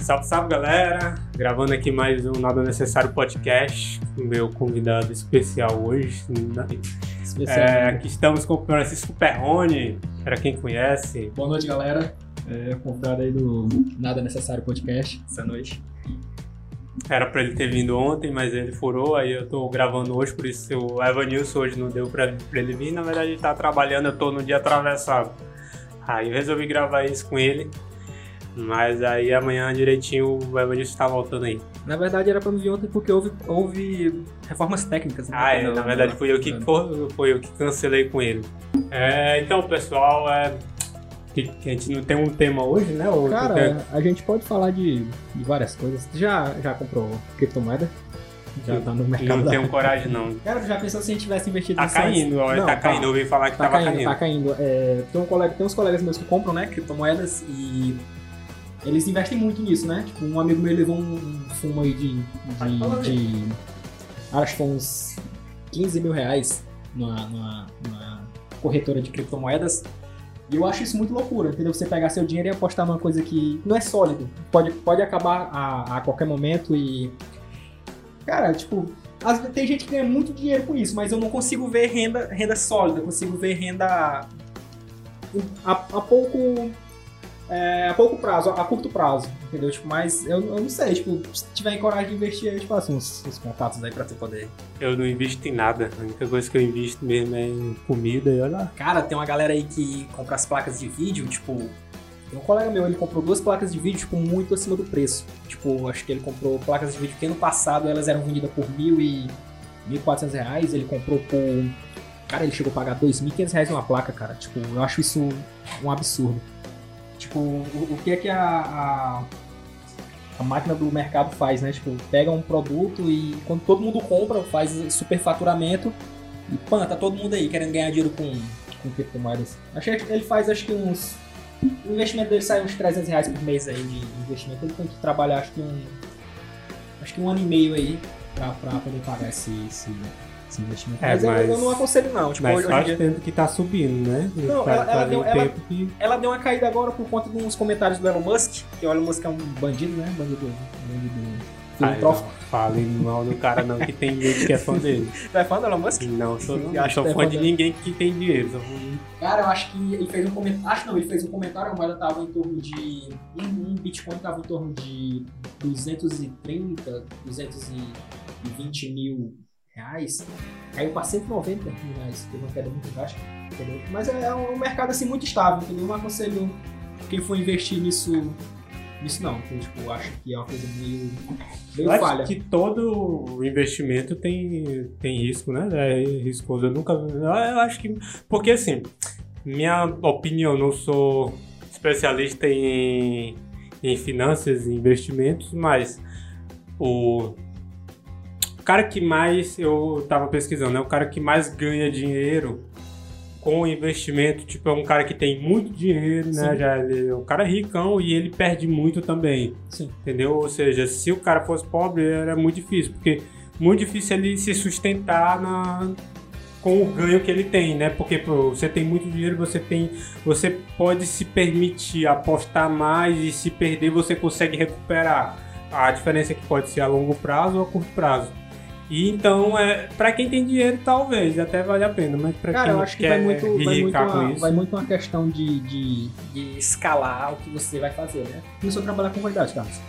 Salve, salve galera! Gravando aqui mais um Nada Necessário podcast. Meu convidado especial hoje. né? Especial. É, aqui estamos com o Francisco Perrone, para quem conhece. Boa noite, galera. É, convidado aí do Nada Necessário Podcast essa noite. Era para ele ter vindo ontem, mas ele furou, aí eu tô gravando hoje, por isso o Evanilson hoje não deu para ele vir. Na verdade, ele tá trabalhando, eu tô no dia atravessado. Aí eu resolvi gravar isso com ele. Mas aí amanhã direitinho o Evanilson tá voltando aí. Na verdade, era pra me vir ontem porque houve, houve reformas técnicas. né? Ah, é, na verdade fui eu que, foi, foi eu que cancelei com ele. É, então, pessoal, é, que, que a gente não tem um tema hoje, né? Ou tem- Cara, a gente pode falar de, de várias coisas. Já, já comprou criptomoeda? Já tá no mercado. não tenho coragem, não. Cara, tu já pensou se a gente tivesse investido Tá caindo, olha, Não, tá caindo. Eu ouvi falar que Tá tava caindo, caindo. tá caindo. É, tem, um colega, tem uns colegas meus que compram, né, criptomoedas e eles investem muito nisso, né? Tipo, um amigo meu levou um, um fumo aí de, de, de- Acho que foi uns 15 mil reais numa, numa- numa corretora de criptomoedas. E eu acho isso muito loucura, entendeu? Você pegar seu dinheiro e apostar numa coisa que não é sólido. Pode, pode acabar a, a qualquer momento e. Cara, tipo, vezes tem gente que ganha muito dinheiro com isso, mas eu não consigo ver renda, renda sólida, consigo ver renda a, a pouco. É, a pouco prazo, a curto prazo, entendeu? Tipo, mas eu, eu não sei, tipo, se tiver coragem de investir, eu te passo uns, uns contatos aí pra tu poder. Eu não invisto em nada. A única coisa que eu invisto mesmo é em comida e olha lá. Cara, tem uma galera aí que compra as placas de vídeo, tipo. Tem um colega meu, ele comprou duas placas de vídeo, tipo, muito acima do preço. Tipo, acho que ele comprou placas de vídeo que ano passado elas eram vendidas por mil e. 1.400 reais, ele comprou por. Cara, ele chegou a pagar 2.500 reais uma placa, cara. Tipo, eu acho isso um absurdo. Tipo, o, o que é que a, a, a máquina do mercado faz, né? Tipo, pega um produto e quando todo mundo compra, faz superfaturamento e pã, tá todo mundo aí querendo ganhar dinheiro com, com criptomoedas. Achei que ele faz acho que uns. O investimento dele sai uns 300 reais por mês aí de investimento. Ele tem que trabalhar acho que um. Acho que um ano e meio aí pra, pra poder pagar esse, esse, esse investimento. É, mas, eu- mas- eu, não aconselho não. Tipo, Mas faz dia- tempo que tá subindo, né? Não, Faz- ela- ela faz deu- um ela- tempo que. ela deu uma caída agora por conta de uns comentários do Elon Musk, que o Elon Musk é um bandido, né? Bandido. bandido filantrópico. não fale mal do cara, não, que tem gente que é fã dele. Tu é fã do Elon Musk? Não, sou, não, Eu acho sou é fã fã de dele. ninguém que tem dinheiro. Sou Cara, eu acho que ele fez um comentário. Acho não, ele fez um comentário, a moeda tava em torno de. Um, um Bitcoin tava em torno de 230, 220 mil reais. Caiu pra 190 mil reais. Teve uma queda muito drástica. Entendeu? Mas é um mercado assim muito estável, entendeu? Eu não aconselho quem for investir nisso. Nisso não, tipo, eu acho que é uma coisa meio. meio Eu acho falha. que todo investimento tem, tem risco, né? É riscoso. Eu nunca. Eu acho que. Porque assim, minha opinião, não sou especialista em, em finanças e investimentos, mas o cara que mais. Eu tava pesquisando, né? O cara que mais ganha dinheiro com investimento, tipo, é um cara que tem muito dinheiro, né? Sim. Já ele é um cara ricão e ele perde muito também. Sim. Entendeu? Ou seja, se o cara fosse pobre, era muito difícil, porque muito difícil ele se sustentar na, com o ganho que ele tem, né? Porque pô, você tem muito dinheiro, você tem, você pode se permitir apostar mais e se perder você consegue recuperar. A diferença é que pode ser a longo prazo ou a curto prazo. E então, é, para quem tem dinheiro, talvez até vale a pena, mas para Cara, quem eu acho que vai muito, vai, muito uma, vai muito uma questão de, de, de escalar o que você vai fazer, né? Começou a trabalhar com qualidade, Carlos.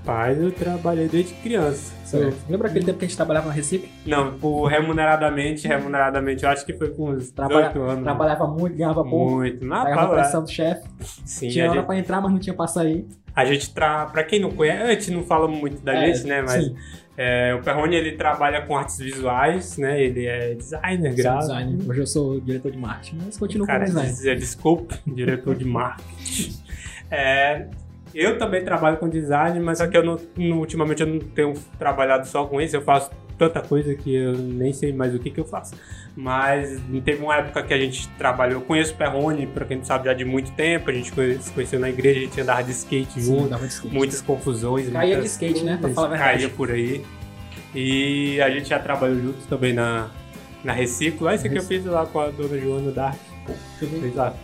rapaz, eu trabalhei desde criança. Lembra aquele tempo que a gente trabalhava na Recife? Não, por remuneradamente, remuneradamente, eu acho que foi com uns 18 Trabalha- anos. Trabalhava muito, ganhava pouco, Muito. Pá, pressão do chefe, sim, tinha hora gente, pra entrar, mas não tinha pra sair. A gente tra... pra quem não conhece, a gente não fala muito da É, gente, né? Mas é, o Perrone, ele trabalha com artes visuais, né? Ele é designer, gráfico. designer. Hoje eu sou diretor de marketing, mas continuo Cara, como designer. dizer, desculpa, diretor de marketing. É, eu também trabalho com design, mas só que eu não, não- ultimamente eu não tenho trabalhado só com isso, eu faço tanta coisa que eu nem sei mais o que, que eu faço. Mas teve uma época que a gente trabalhou. Eu conheço o Perrone, pra quem não sabe, já de muito tempo. A gente se conheceu na igreja, a gente andava de skate junto. de skate. Muitas confusões. Caía de muitas skate, né? Pra falar a verdade. Caía por aí. E a gente já trabalhou juntos também na, na Reciclo. Ah, esse aqui eu fiz lá com a dona Joana Dark. Fez lá.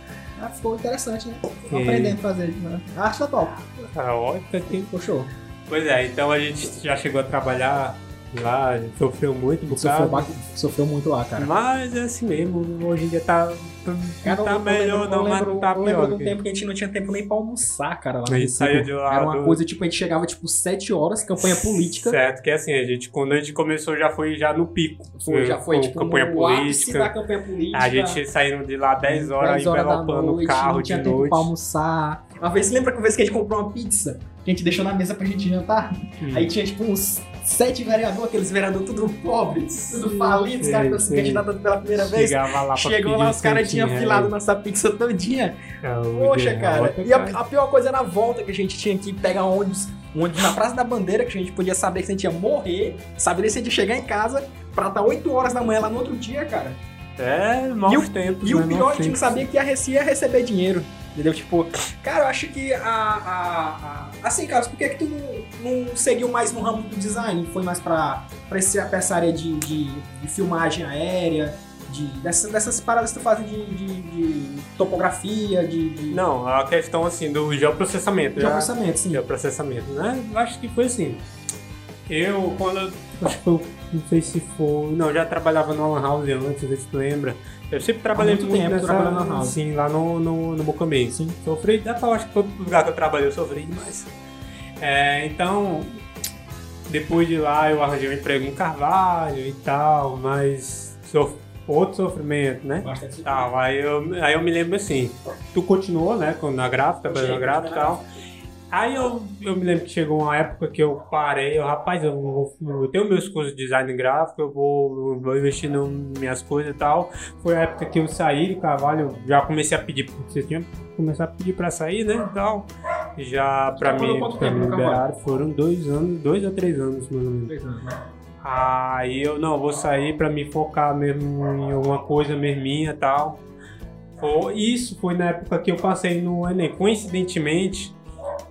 Ah, ficou interessante, né? Aprendendo a fazer. Né? A arte tá top. Ah, tem Ficou show. Pois é, então a gente já chegou a trabalhar lá, a gente sofreu muito um Sofreu, ba- sofreu muito lá, cara. Mas é assim mesmo, hoje em dia tá, tá, Cara, tá eu- melhor lembro- não, mas lembro, tá lembro pior. de um tempo que a gente não tinha tempo nem pra almoçar, cara. Lá A gente saía de lá Era uma do- coisa, tipo, a gente chegava, tipo, 7 horas, campanha política. Certo, que é assim, a gente, quando a gente começou já foi já no pico. Foi, já foi, tipo, campanha no política. da campanha política. A gente saindo de lá 10 horas, 10 horas da envelopando o carro não de tinha tempo noite. pra almoçar. Uma vez, você lembra que uma vez que a gente comprou uma pizza? Que a gente deixou na mesa pra gente jantar? Hum. Aí tinha, tipo, uns sete vereadores, aqueles vereadores tudo pobres, tudo falidos, sei, cara, que sei. candidatando pela primeira vez. Lá Chegou lá, os caras tinham centinho, filado é. nossa pizza todinha. É, o Poxa, cara. E a, a pior coisa era a volta que a gente tinha que pegar um ônibus, ônibus na Praça da Bandeira, que a gente podia saber que a gente ia morrer, saber se a gente ia chegar em casa pra estar 8 horas da manhã lá no outro dia, cara. É, E maus o- tempos. E o né, pior, maus a gente não sabia que a Reci ia receber dinheiro. Entendeu? Tipo, cara, eu acho que a. a- a- assim, Carlos, por que, que tu não, não seguiu mais no ramo do design? Foi mais pra, pra, esse, pra essa área de, de, de filmagem aérea, de, dessas, dessas paradas que tu faz de, de, de topografia, de, de, Não, a questão assim do geoprocessamento. de já- sim. geoprocessamento, né? Eu Acho que foi assim. Eu, quando. Acho que foi. Não sei se foi. Não, já trabalhava no Lan House antes, não sei se tu lembra. Eu sempre trabalhei muito muito, tempo nessa. trabalhando na House. Sim, lá no, no, no Mocamê. Sim. Sofri. Dá pra, acho que todo lugar que eu trabalhei eu sofri demais. É, então. Depois de lá eu arranjei um emprego em Carvalho e tal, mas. Sof... Outro sofrimento, né? Bastante Tal, aí eu, aí eu me lembro assim, tu continuou, né, na gráfica, trabalhando na gráfica e tal. Aí eu, eu me lembro que chegou uma época que eu parei, eu, rapaz, eu, vou, eu tenho meus cursos de design gráfico, eu vou, eu vou investir nas minhas coisas e tal. Foi a época que eu saí do Carvalho, eu já comecei a pedir, você tinha que começar a pedir pra sair, né, e tal. Já pra mim, pra me liberar, foram dois anos, dois a três anos, mais ou menos. Aí eu não, vou sair pra me focar mesmo em alguma coisa mesmo minha e tal. Foi- Isso foi na época que eu passei no Enem. Coincidentemente,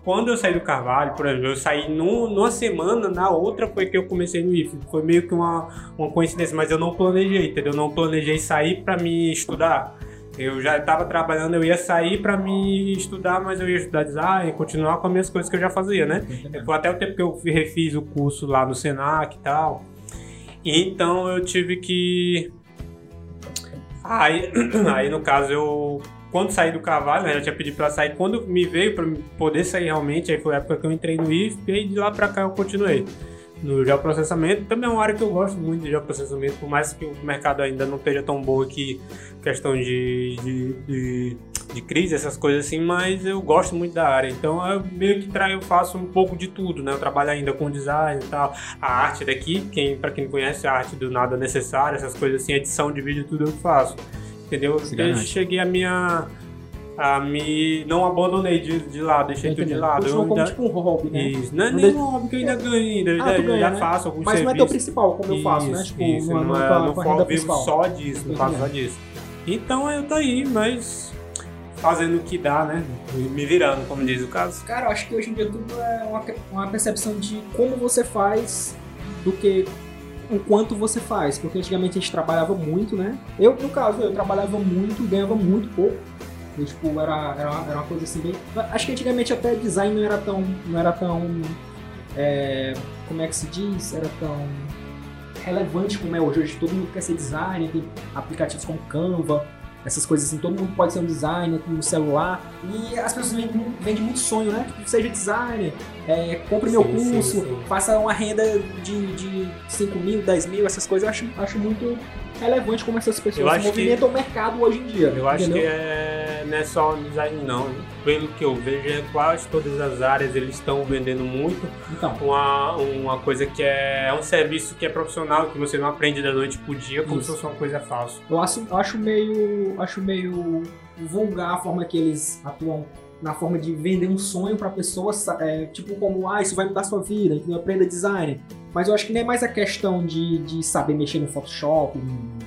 quando eu saí do Carvalho, por exemplo, eu saí num- numa semana, na outra foi que eu comecei no IF. Foi meio que uma, uma coincidência, mas eu não planejei, entendeu? Eu não planejei sair pra me estudar. Eu já estava trabalhando, eu ia sair pra me estudar, mas eu ia estudar design, continuar com as minhas coisas que eu já fazia, né? Foi até o tempo que eu refiz o curso lá no Senac e tal. Então eu tive que. Aí, aí no caso, eu. Quando saí do Carvalho, né, eu tinha pedido pra sair. Quando me veio pra poder sair realmente, aí foi a época que eu entrei no IF e de lá pra cá eu continuei. No geoprocessamento, também é uma área que eu gosto muito de geoprocessamento, por mais que o mercado ainda não esteja tão bom aqui, questão de, de, de, de crise, essas coisas assim, mas eu gosto muito da área. Então meio que tra- eu faço um pouco de tudo, né? Eu trabalho ainda com design e tal. A arte daqui, quem, pra quem não conhece, a arte do nada necessário, essas coisas assim, edição de vídeo, tudo eu faço. Entendeu? Desde cheguei a minha. A me. Não abandonei de, de lado, deixei tudo de lado. Eu Continua como ainda- tipo um hobby, né? Isso. Não é nem deixa- um hobby que eu ainda ganho ainda. Eu Ah, já, tu ganha, né? faço alguns Mas não é teu serviços. principal, como eu faço, né? Isso, Tipo, isso, não, não, não, é, não vivo principal. só disso, não faço só disso. Então eu tô aí, mas fazendo o que dá, né? Me virando, como diz o caso. Cara, eu acho que hoje em dia tudo é uma, uma percepção de como você faz do que o quanto você faz. Porque antigamente a gente trabalhava muito, né? Eu, no caso, eu trabalhava muito ganhava muito pouco. E, tipo, era, era, era uma coisa assim bem. Acho que antigamente até design não era tão. não era tão. é, como é que se diz? Era tão relevante como é hoje. Hoje todo mundo quer ser designer, tem aplicativos como Canva, essas coisas assim, todo mundo pode ser um designer com um celular. E as pessoas vendem, vendem muito sonho, né? Tipo, seja designer, é, compre meu Sim, sim, curso, sim. faça uma renda de, de 5 mil, 10 mil, essas coisas. Eu acho, acho muito relevante como essas pessoas acho que- movimentam o mercado hoje em dia. Eu acho entendeu? que é, não é só design, não. Pelo que eu vejo, é quase todas as áreas eles estão vendendo muito. Então, Uma, uma coisa que é, é um serviço que é profissional, que você não aprende da noite pro dia, como Isso. se fosse uma coisa fácil. eu acho, eu acho meio. acho meio vulgar a forma que eles atuam na forma de vender um sonho pra pessoa, sa- é, tipo como, ah, isso vai mudar sua vida, entendeu? aprenda design. Mas eu acho que não é mais a questão de, de saber mexer no Photoshop, no,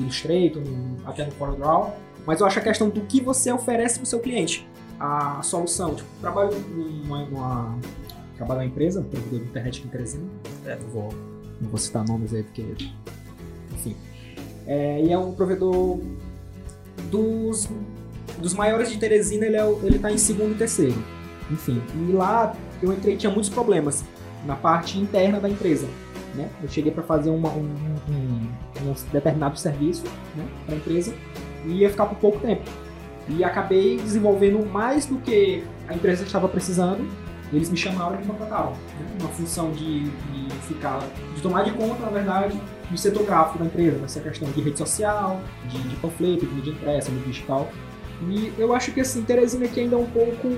Illustrator, no, até no CorelDRAW, mas eu acho a questão do que você oferece pro seu cliente, a solução. Tipo, trabalho numa, numa trabalho numa empresa, um provedor de internet em Teresina, é, não vou, não vou citar nomes aí porque, enfim. É, e é um provedor dos, dos maiores de Teresina, ele, é, ele tá em segundo e terceiro. Enfim, e lá eu entrei tinha muitos problemas na parte interna da empresa. Né? Eu cheguei para fazer uma- um, um- um determinado serviço né, para a empresa e ia ficar por pouco tempo. E acabei desenvolvendo mais do que a empresa estava precisando. Eles me chamaram e me contrataram. Né? Uma função de, de ficar, de tomar de conta, na verdade, do setor gráfico da empresa, nessa questão de rede social, de, de panfleto, de mídia impressa, digital. E eu acho que assim, Teresina aqui ainda é um pouco,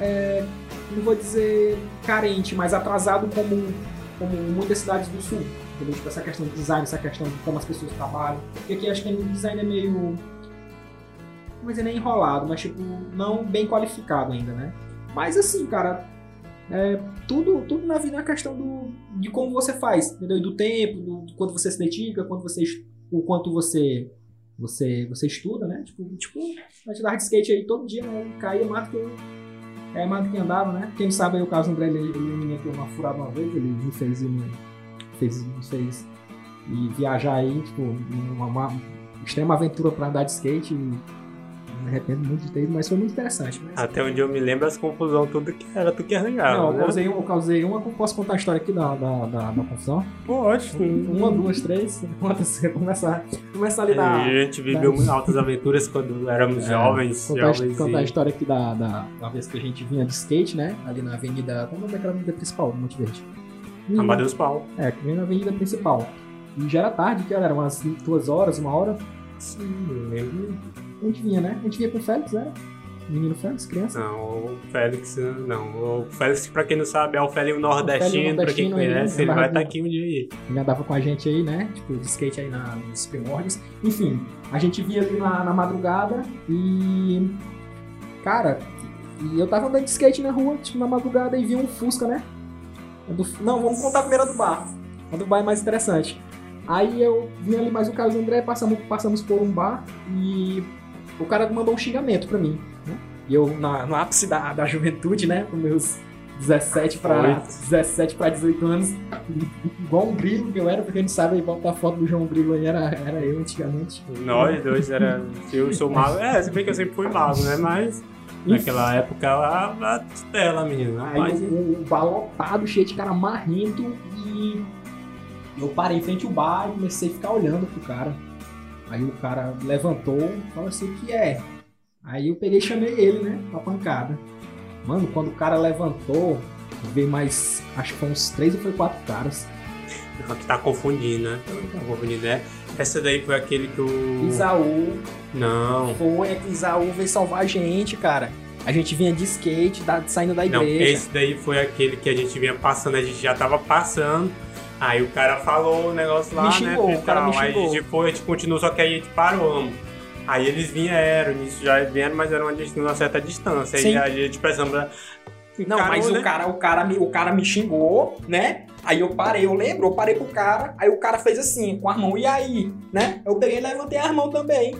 é, não vou dizer carente, mas atrasado como, como muitas cidades do sul. Entendeu? Tipo, essa questão de design, essa questão de como as pessoas trabalham. Porque aqui acho que o design é meio. Não vou dizer nem enrolado, mas tipo, não bem qualificado ainda, né? Mas assim, cara, é, tudo, tudo na vida é uma questão do, de como você faz, entendeu? E do tempo, do, do quanto você se dedica, quanto você, o quanto você você você estuda, né? Tipo, tipo a gente andava de skate aí todo dia, né? Caía do que eu, é do que andava, né? Quem sabe aí o caso do André, ele, ele me meteu uma furada uma vez, ele me fez no- fez, me fez e viajar aí, tipo, uma, uma extrema aventura pra andar de skate e me arrependo muito de ter ido, mas foi muito interessante. Mas... Até onde eu me lembro, as confusão tudo que era tu que arranjava. Não, eu né? causei, eu causei uma, posso contar a história aqui da, da, da, da confusão? Pode. Uma, duas, três, conta você começar, começar ali da... A gente viveu altas aventuras quando éramos É, jovens. Contar, a- jovens contar a e... história aqui da, da, da vez que a gente vinha de skate, né? Ali na avenida. Como é daquela avenida principal do Monte Verde? Hum, Amadeus Pau. É, que vinha na avenida principal. E já era tarde, que era umas duas horas, uma hora. Sim, eu lembro. A gente vinha, né? A gente vinha com o Félix, né? Menino Félix, criança. Não, o Félix, não. O Félix, pra quem não sabe, é o Félix nordestino. Pra quem nordestino, ele conhece, ele andava vai estar de- aqui um dia aí. Ele andava com a gente aí, né? Tipo, de skate aí na, nos primórdios. Enfim, a gente via ali na, na madrugada e. Cara, e eu tava andando de skate na rua, tipo, na madrugada e vi um Fusca, né? A do- não, vamos contar a do bar. A do bar é mais interessante. Aí eu vim ali mais o Carlos André, passamos, passamos por um bar e o cara mandou um xingamento pra mim, né? E eu, na, no ápice da, da juventude, né? Com meus 17 pra, Oito. 17 pra 18 anos, igual um grilo que eu era, porque a gente sabe aí, botar a foto do João Grilo aí, era, era eu antigamente. Nós dois era. Eu sou mago. É, se bem que eu sempre fui mago, né? Mas naquela época a, a tela, menina. Aí Rapaz, o, o bar lotado, cheio de cara marrento e eu parei em frente ao bar e comecei a ficar olhando pro cara. Aí o cara levantou e falou assim, o que é? Aí eu peguei e chamei ele, né, pra pancada. Mano, quando o cara levantou, veio mais, acho que foi uns três ou foi quatro caras. Não, tu tá confundindo, né? Tá confundindo, né? Essa daí foi aquele que o. Isaú Não. foi, é que Isaú veio salvar a gente, cara. A gente vinha de skate, da- saindo da Não, igreja. esse daí foi aquele que a gente vinha passando, a gente já tava passando. Aí o cara falou o negócio lá, Me xingou, né? o cara me. Aí xingou. gente foi, a gente continuou, só que aí a gente parou. Aí eles vieram, nisso já vieram, mas era uma, uma certa distância. Sim. Aí a gente pensando. Não, Encarou, mas né? o, cara, o, cara me, o cara me xingou, né? Aí eu parei, eu lembro, eu parei pro cara, aí o cara fez assim, com a mão, e aí? Né? Eu peguei e levantei a mão também.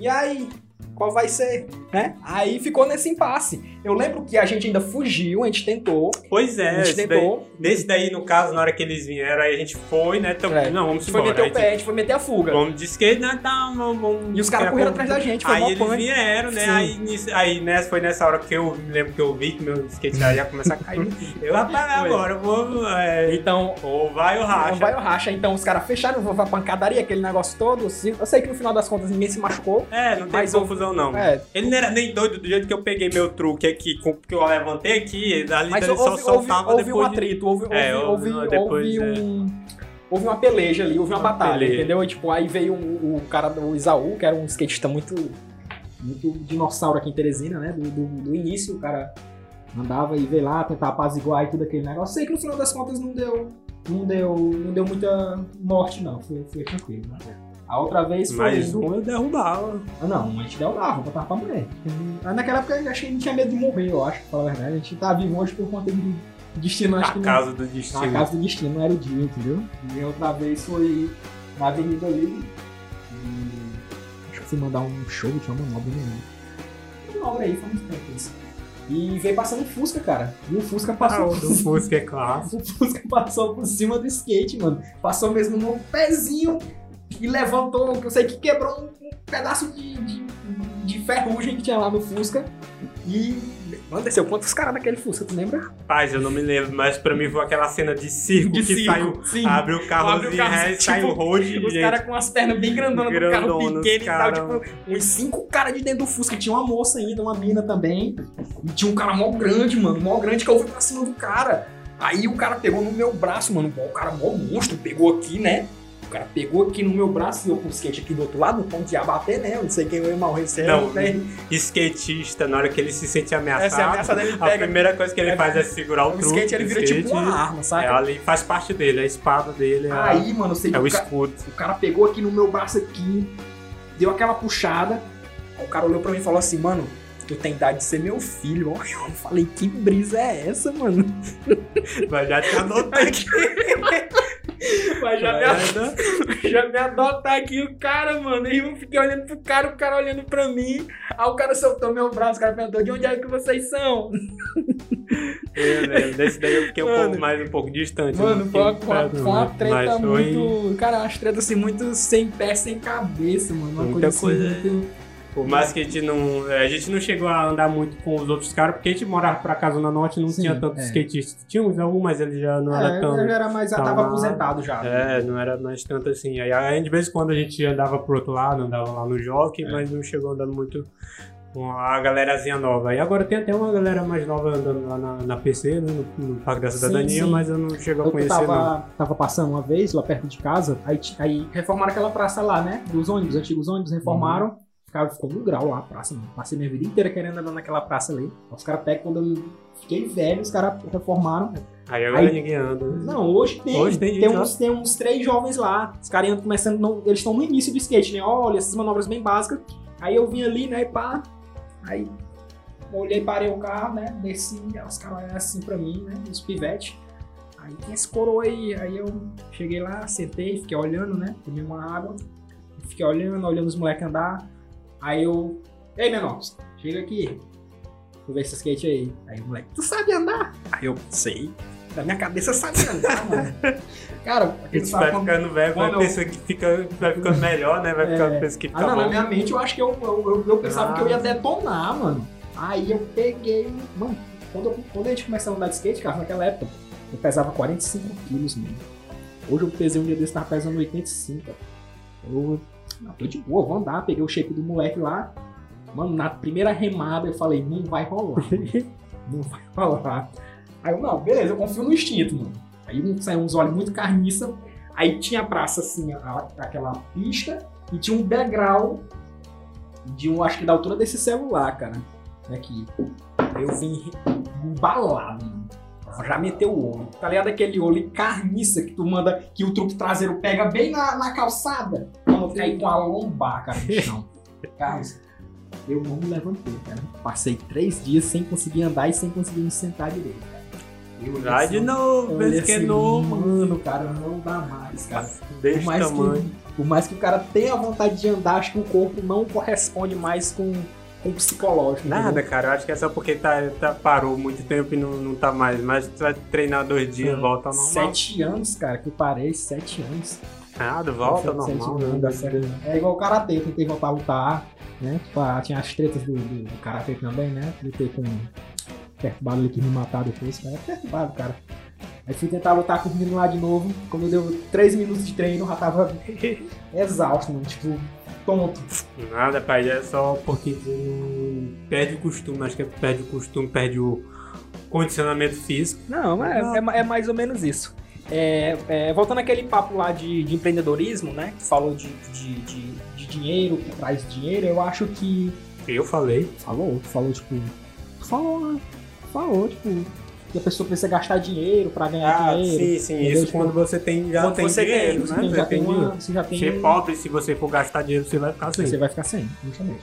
E aí? Qual vai ser? Né? Aí ficou nesse impasse. Eu lembro que a gente ainda fugiu, a gente tentou. Pois é, a gente esse daí, tentou. nesse daí, no caso, na hora que eles vieram, aí a gente foi, né? Então, É. Não, A vamos gente foi embora. meter o pé, a gente foi meter a fuga. Vamos de skate, né? Tá, vamos, E os caras correram atrás da gente, foi Aí eles vieram, né? Sim. Aí, nisso- aí foi nessa hora que eu me lembro que eu vi que meu skate já ia começar a cair. eu, rapaz, agora eu vou. É, Então, ou vai ou racha. Não vai o racha. Então os caras fecharam, vou pra pancadaria, aquele negócio todo. Eu sei que no final das contas ninguém se machucou. É, não tem eu- confusão não. É, Ele não era nem doido do jeito que eu peguei meu truque com- que eu levantei aqui, ali Mas ele houve, só houve, soltava houve um depois. de- atrito, houve, É, houve, houve uma- houve, depois, houve é. um. Houve uma peleja ali, houve uma, Uma batalha, peleja. entendeu? E, tipo, aí veio o, o cara do Isaú, que era um skatista muito. Muito dinossauro aqui em Teresina, né? Do, do, do início, o cara andava e veio lá tentar apaziguar e tudo aquele negócio. Sei que no final das contas não deu. Não deu, não deu muita morte, não. Foi, foi tranquilo, né? A outra vez foi. Mais um eu derrubava. Ah, não, a gente vou botar pra mulher. Mas naquela época eu acho que a gente tinha medo de morrer, eu acho, pra falar a verdade. A gente tá vivo hoje por conta de destino, acho A que casa do não. destino. A casa do destino, não era o dia, entendeu? E outra vez foi na Avenida ali. E acho que fui mandar um show, tinha uma manobra, lembro. Uma manobra aí, foi muito tempo isso. E veio passando um Fusca, cara. E o Fusca Ah, passou o por do Fusca é clássico. o Fusca passou por cima do skate, mano. Passou mesmo no pezinho e levantou, eu sei que quebrou um, um pedaço de, de, de ferrugem que tinha lá no Fusca. E. Mano, desceu quantos caras naquele Fusca, tu lembra? Rapaz, eu não me lembro, mas pra mim foi aquela cena de circo De que circo, saiu. sim. Abre o carro Abre o carro, ré, tipo, sai o road. Os caras com as pernas bem grandonas do carro Grandonas, pequeno e tal. cara. Tipo, uns cinco caras de dentro do Fusca. Tinha uma moça ainda, uma mina também. E tinha um cara mó grande, mano. Mó grande que eu fui pra cima do cara. Aí o cara pegou no meu braço, mano. O cara mó monstro. Pegou aqui, né? O cara pegou aqui no meu braço e eu com o skate aqui do outro lado, no ponto de abater, né? Eu não sei quem eu ia mal receber. Não, né? skatista, na hora que ele se sente ameaçado, Essa é a ameaça dele, a pega. primeira coisa que ele É, faz é segurar o, O truque. skate ele vira skate, tipo uma arma, É, saca? ali faz parte dele, a espada dele é, a- Aí, mano, eu sei é que o o cara, escudo. O cara pegou aqui no meu braço aqui, deu aquela puxada. O cara olhou pra mim e falou assim, mano, tu tem idade de ser meu filho. Eu falei, que brisa é essa, mano? Vai já te anotar aqui. Vai já me, Vai, já me adotar aqui o cara, mano. E eu fiquei olhando pro cara, o cara olhando pra mim. Aí o cara soltou meu braço, o cara perguntou, de onde é que vocês são? Eu lembro, Desse daí eu fiquei um Mano. pouco mais um pouco distante. Mano, não foi uma, uma- perto, foi uma né? treta foi muito... Cara, umas tretas assim, muito sem pé, sem cabeça, mano. Uma Muita coisa assim, coisa. muito... Por mais que a gente não. A gente não chegou a andar muito com os outros caras, porque a gente morava pra casa na norte e não Sim, tinha tantos é. skatistas. Tinha uns alguns, mas ele já não era É, tão. eu já era mais, tão tava lá. aposentado já. É, não era mais tanto assim. Aí, aí de vez em quando a gente andava pro outro lado, andava lá no jockey, É. mas não chegou andando muito com a galerazinha nova. E agora tem até uma galera mais nova andando lá na, na PC, né, no, no Parque da Cidadania, sim. mas eu não chego a Eu conhecer não. tava, tava passando uma vez lá perto de casa, aí, aí reformaram aquela praça lá, né? Dos ônibus, antigos ônibus, reformaram. Uhum. Ficava, ficou no grau lá a praça, mano. Passei minha vida inteira querendo andar naquela praça ali. Os caras pegam quando eu fiquei velho, os caras reformaram. Aí agora Aí- ninguém anda. né? Não, hoje tem. Hoje tem tem, uns, tem uns três jovens lá. Os caras iam começando. não- eles estão no início do skate, né? Olha, essas manobras bem básicas. Aí eu vim ali, né? E pá. Aí olhei, parei o carro, né? Desci, os caras olharam assim pra mim, né? Os pivete. Aí tem esse coroa aí. Aí eu cheguei lá, sentei, fiquei olhando, né? Tomei uma água. Fiquei olhando, olhando os moleques andar. Aí eu. Ei, menor, chega aqui. Vou ver esse skate aí. Aí o moleque, tu sabe andar? Aí eu sei. Na minha cabeça sabe andar, mano. Cara, A gente vai quando- ficando velho, vai eu- pensando que fica, vai ficando melhor, né? Vai É. ficando pensando que fica Ah, não, na bom. minha mente eu acho que eu, eu, eu- eu pensava Ah. que eu ia detonar, mano. Aí eu peguei. Mano, quando, eu- quando a gente começou a andar de skate, cara, naquela época, eu pesava 45 quilos, mano. Hoje eu pesei um dia desse, tava pesando 85. cara. Eu. Não, tô de boa, vou andar. Peguei o shape do moleque lá. Mano, na primeira remada eu falei, não vai rolar. não vai rolar. Aí eu, não, beleza, eu confio no instinto, mano. Aí um- saiu uns olhos muito carniça. Aí tinha a praça assim, a- aquela pista, e tinha um degrau de um, acho que da altura desse celular, cara. Aqui. Eu vim embalado. Já meteu o olho. Tá ligado aquele olho carniça que tu manda, que o truque traseiro pega bem na, na calçada? Mano, eu caí com a lombar, cara, no chão. Carlos, eu não me levantei, cara. Passei três dias sem conseguir andar e sem conseguir me sentar direito, cara. Eu olhei Vai de assim, novo, se que é assim, novo. Mano, cara, não dá mais, cara. Desse Por mais, tamanho. que, por mais que o cara tenha vontade de andar, acho que o corpo não corresponde mais com, com psicológico. Nada, entendeu? cara. Eu acho que é só porque tá, tá- parou muito tempo e não, não tá mais. Mas tu vai treinar dois dias, Sim. volta ao normal. Sete anos, cara, que eu parei, sete anos. Nada, volta ao normal. anos, né? É igual o Karatê, eu tentei voltar a lutar, né? Tipo, ah, tinha as tretas do, do, do Karatê também, né? Lutei com um perturbado ali que me matar depois, cara. É perturbado, cara. Aí fui tentar lutar com o menino lá de novo. Quando deu três minutos de treino, eu já tava exausto, mano. Tipo, tonto. Nada, pai. É só porque tu não perde o costume. Acho que é perde o costume, perde o condicionamento físico. Não, é, é ma- é mais ou menos isso. É, é, voltando àquele papo lá de, de empreendedorismo, né? Que falou de, de, de, de dinheiro, que traz dinheiro, eu acho que. Eu falei. Falou, falou, tipo. Falou, né? Falou, tipo. Que a pessoa precisa gastar dinheiro pra ganhar Ah, dinheiro. sim, sim. entendeu? Isso Tipo, quando você tem, já quando tem você dinheiro, ganha, né? já tem uma- dinheiro. você já tem Ser pobre, se você for gastar dinheiro, você vai ficar sem. Você vai ficar sem, justamente.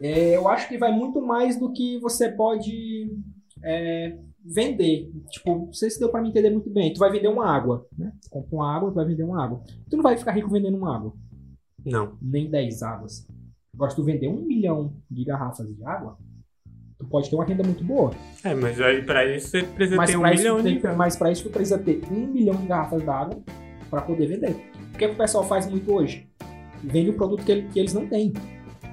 É, eu acho que vai muito mais do que você pode é, vender. Tipo, não sei se deu pra me entender muito bem. Tu vai vender uma água, né? Tu compra uma água, tu vai vender uma água. Tu não vai ficar rico vendendo uma água, Não. nem 10 águas. Agora, se tu vender um milhão de garrafas de água, tu pode ter uma renda muito boa. É, mas aí pra isso você precisa Mas ter um milhão de tem, mas pra isso tu precisa ter um milhão de garrafas d'água pra poder vender. O que, é que o pessoal faz muito hoje? Vende o produto que, ele- que eles não têm.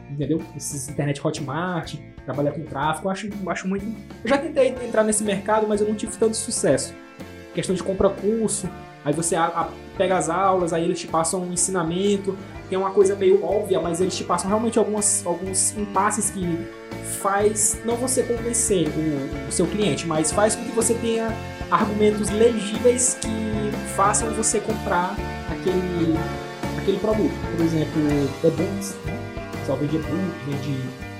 Entendeu? Esses internet hotmart, trabalhar com tráfego, eu acho, eu acho muito. Eu já tentei entrar nesse mercado, mas eu não tive tanto sucesso. Questão de compra curso, aí você pega as aulas, aí eles te passam um ensinamento, tem uma coisa meio óbvia, mas eles te passam realmente algumas, alguns impasses que faz não você convencer o, o seu cliente, mas faz com que você tenha argumentos legíveis que façam você comprar aquele, aquele produto. Por exemplo, e-books, né? Só vende e-book, vende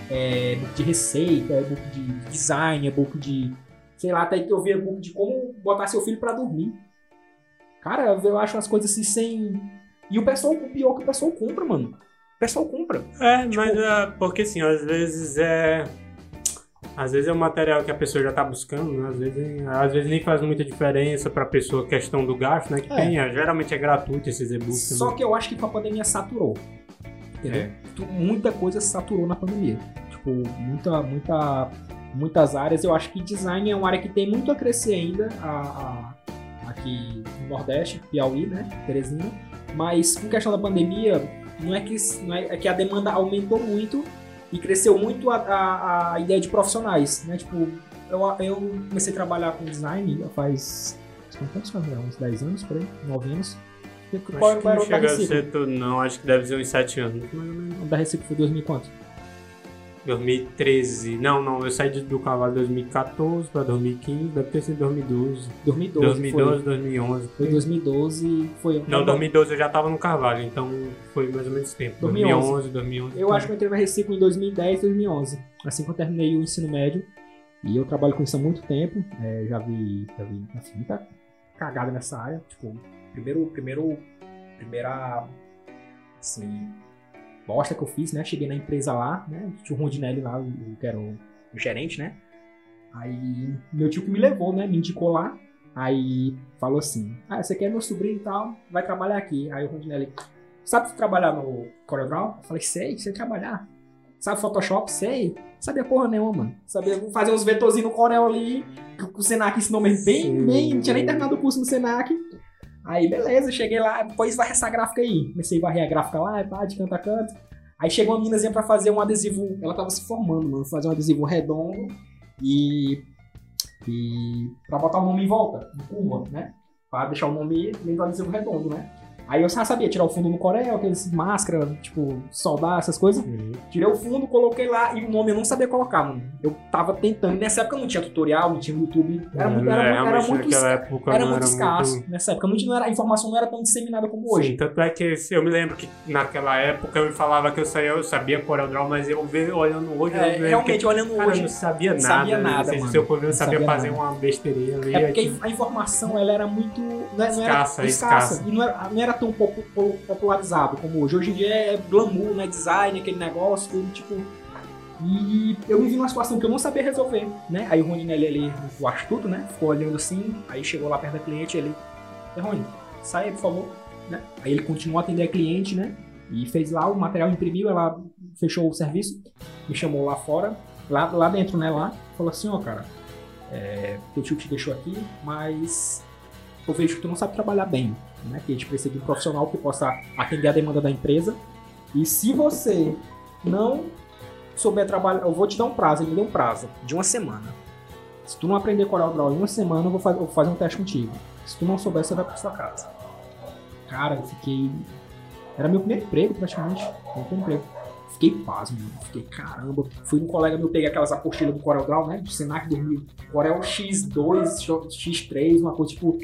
é, de receita, e-book de design, e-book de. Sei lá, até que eu vi e-book de como botar seu filho pra dormir. Cara, eu acho umas coisas assim sem. E o pessoal, o pior é que o pessoal compra, mano. O pessoal compra. É, Tipo- mas é, porque assim, às vezes é. Às vezes é um material que a pessoa já tá buscando, né? Às vezes, às vezes nem faz muita diferença pra pessoa questão do gasto, né? Que É. tem, é, geralmente é gratuito esses e-books. Só que eu acho que com a pandemia saturou. Entendeu? É. Muita coisa saturou na pandemia. Tipo, muita, muita, muitas áreas. Eu acho que design é uma área que tem muito a crescer ainda a- a- aqui no Nordeste, Piauí, né? Teresina. Mas com questão da pandemia, não é que, não é, é que a demanda aumentou muito e cresceu muito a, a, a ideia de profissionais, né? Tipo, eu, eu comecei a trabalhar com design faz. Quantos anos? Uns 10 anos, por aí? 9 anos. Qual, Acho que não chega a ser tudo, não. Acho que deve ser uns 7 anos. O da Recife foi 2000 e quanto? 2013. Não, não. Eu saí do cavalo em 2014 pra 2015. Deve ter sido 2012. 2012. 2012, 2011. Foi, foi 2012. Foi. Não, 2012 eu já tava no cavalo, então foi mais ou menos esse tempo. 2011. 2011, 2011. Eu acho que eu entrei na Recife em 2010, 2011. Assim que eu terminei o ensino médio. E eu trabalho com isso há muito tempo. é, já vi, já vi assim, muita cagada nessa área. Tipo, primeiro, primeiro, primeira, assim, bosta que eu fiz, né? Cheguei na empresa lá, né? Tinha o Rondinelli lá, o, que era o, o gerente, né? Aí meu tio que me levou, né? Me indicou lá. Aí falou assim: Ah, você quer meu sobrinho e tal? Vai trabalhar aqui. Aí o Rondinelli, sabe trabalhar no CorelDRAW? Eu falei, sei, sei trabalhar. Sabe Photoshop? Sei. Sabia porra nenhuma, mano. Sabia fazer uns vetorzinhos no Corel ali, o Senac ensinou mesmo bem, bem. Não tinha nem terminado o curso no Senac. Aí, beleza, cheguei lá, depois varre essa gráfica aí. Comecei a varrer a gráfica lá, pá, de canto a canto. Aí chegou uma meninazinha pra fazer um adesivo, ela tava se formando, mano, fazer um adesivo redondo e. E. pra botar o nome em volta, em curva, né? Pra deixar o nome dentro do adesivo redondo, né? Aí eu já sabia tirar o fundo no Corel, aqueles máscara, tipo, soldar, essas coisas. Uhum. Tirei o fundo, coloquei lá e o nome eu não sabia colocar, mano. Eu tava tentando. Nessa época não tinha tutorial, não tinha YouTube. Era muito, era, É, muito- era muito, época era não muito escasso. Nessa época muito, não era, a informação não era tão disseminada como hoje. Sim, tanto é que eu me lembro que naquela época eu falava que eu sabia, eu sabia CorelDRAW, mas eu olhando hoje, eu É, lembro realmente, que, olhando cara, eu hoje. não sabia não nada. sabia nada, Não sei mano. Se eu eu Não sabia sabia fazer nada. uma besteirinha ali. É porque tipo, a informação ela era muito. Não era, não era Escassa, escassa. E não era, não era tão popu- po- popularizado como hoje. Hoje em dia é glamour, né? Design, aquele negócio, tudo tipo. E eu me vi numa situação que eu não sabia resolver, né? Aí o Roninelli ali, o astuto, né? Ficou olhando assim, aí chegou lá perto da cliente ele. "É, Rony, sai aí, por favor. Né? Aí ele continuou a atender a cliente, né? E fez lá, o material imprimiu, ela fechou o serviço, me chamou lá fora, lá, lá dentro, né? Lá, falou assim, ó, cara, é, teu tio te deixou aqui, mas eu vejo que tu não sabe trabalhar bem, né? Que a gente precisa de um profissional que possa atender a demanda da empresa. E se você não souber trabalhar, eu vou te dar um prazo, ele me deu um prazo de uma semana. Se tu não aprender CorelDRAW em uma semana, eu vou, faz- eu vou fazer um teste contigo. Se tu não souber, você vai pra sua casa. Cara, eu fiquei. Era meu primeiro emprego, praticamente. Meu primeiro emprego. Fiquei pasmo. Fiquei, caramba. Fui num colega meu, peguei aquelas apostilas do CorelDRAW, né? Do Senac 2000. Corel X2, X3, uma coisa tipo.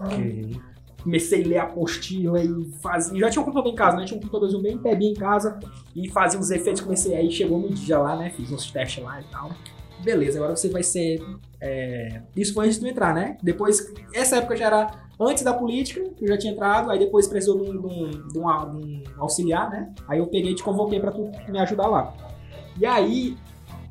Uhum. Comecei a ler a apostila e fazia. Já tinha um computador em casa, né? Tinha um computadorzinho bem pebinho em casa e fazia uns efeitos. Comecei aí, chegou no dia lá, né? Fiz uns testes lá e tal. beleza, agora você vai ser. é, Isso foi antes de entrar, né? Depois, essa época já era antes da política, que eu já tinha entrado, aí depois precisou de um, de um- de um- de um auxiliar, né? Aí eu peguei e te convoquei pra tu me ajudar lá. E aí,